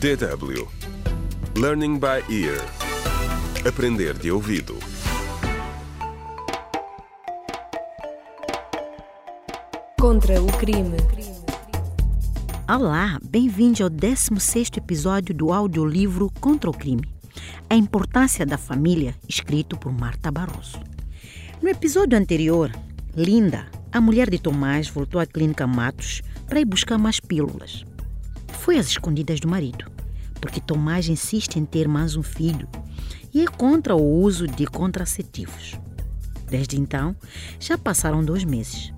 DW Learning by Ear Aprender de ouvido Contra o crime. Olá, bem-vindos ao 16º episódio do audiolivro Contra o Crime. A importância da família, escrito por Marta Barroso. No episódio anterior, Linda, a mulher de Tomás, voltou à clínica Matos para ir buscar mais pílulas. Foi às escondidas do marido, porque Tomás insiste em ter mais um filho e é contra o uso de contraceptivos. Desde então, já passaram dois meses.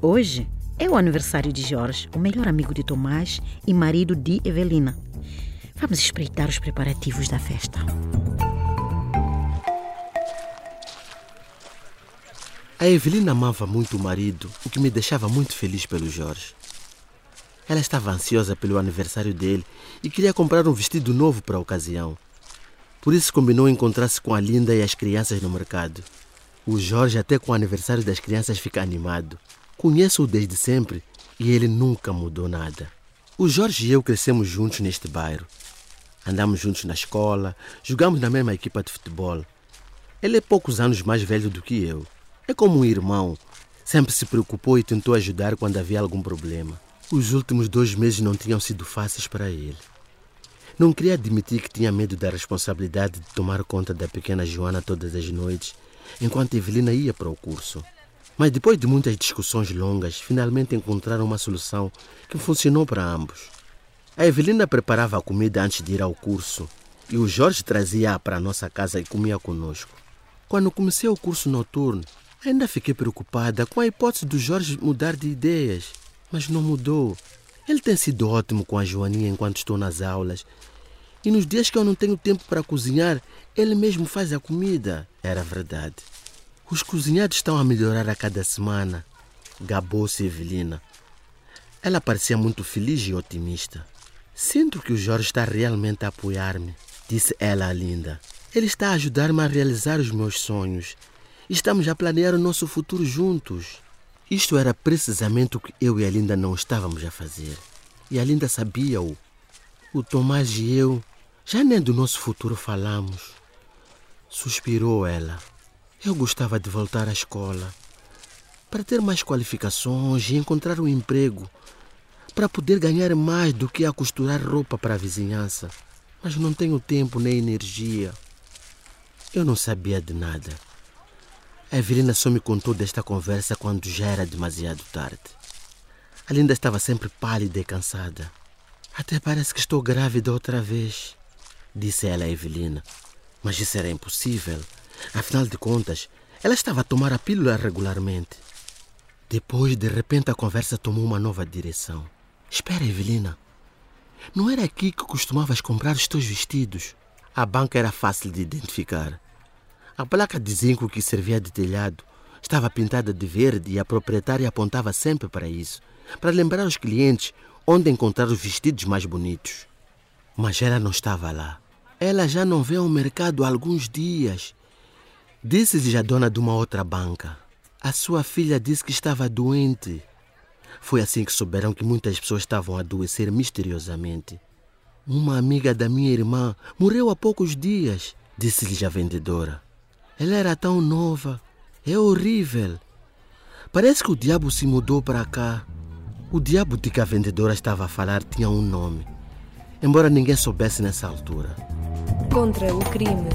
Hoje é o aniversário de Jorge, o melhor amigo de Tomás e marido de Evelina. Vamos espreitar os preparativos da festa. A Evelina amava muito o marido, o que me deixava muito feliz pelo Jorge. Ela estava ansiosa pelo aniversário dele e queria comprar um vestido novo para a ocasião. Por isso combinou encontrar-se com a Linda e as crianças no mercado. O Jorge, até com o aniversário das crianças, fica animado. Conheço-o desde sempre e ele nunca mudou nada. O Jorge e eu crescemos juntos neste bairro. Andamos juntos na escola, jogamos na mesma equipa de futebol. Ele é poucos anos mais velho do que eu. É como um irmão. Sempre se preocupou e tentou ajudar quando havia algum problema. Os últimos dois meses não tinham sido fáceis para ele. Não queria admitir que tinha medo da responsabilidade de tomar conta da pequena Joana todas as noites, enquanto Evelina ia para o curso. Mas depois de muitas discussões longas, finalmente encontraram uma solução que funcionou para ambos. A Evelina preparava a comida antes de ir ao curso e o Jorge trazia-a para a nossa casa e comia conosco. Quando comecei o curso noturno, ainda fiquei preocupada com a hipótese do Jorge mudar de ideias, mas não mudou. Ele tem sido ótimo com a Joaninha enquanto estou nas aulas. E nos dias que eu não tenho tempo para cozinhar, ele mesmo faz a comida. Era verdade. Os cozinhados estão a melhorar a cada semana. Gabou-se Evelina. Ela parecia muito feliz e otimista. Sinto que o Jorge está realmente a apoiar-me, disse ela Linda. Ele está a ajudar-me a realizar os meus sonhos. Estamos a planear o nosso futuro juntos. Isto era precisamente o que eu e a Linda não estávamos a fazer. E a Linda sabia-o. O Tomás e eu já nem do nosso futuro falamos. Suspirou ela. Eu gostava de voltar à escola para ter mais qualificações e encontrar um emprego, para poder ganhar mais do que a costurar roupa para a vizinhança. Mas não tenho tempo nem energia. Eu não sabia de nada. A Evelina só me contou desta conversa quando já era demasiado tarde. A Linda estava sempre pálida e cansada. Até parece que estou grávida outra vez, disse ela a Evelina. Mas isso era impossível. Afinal de contas, ela estava a tomar a pílula regularmente. Depois, de repente, a conversa tomou uma nova direção. Espera, Evelina. Não era aqui que costumavas comprar os teus vestidos? A banca era fácil de identificar. A placa de zinco que servia de telhado estava pintada de verde e a proprietária apontava sempre para isso, para lembrar os clientes onde encontrar os vestidos mais bonitos. Mas ela não estava lá. Ela já não vê ao mercado há alguns dias. Disse-lhes a dona de uma outra banca. A sua filha disse que estava doente. Foi assim que souberam que muitas pessoas estavam a adoecer misteriosamente. Uma amiga da minha irmã morreu há poucos dias, disse-lhes a vendedora. Ela era tão nova. É horrível. Parece que o diabo se mudou para cá. O diabo de que a vendedora estava a falar tinha um nome, embora ninguém soubesse nessa altura. Contra o crime.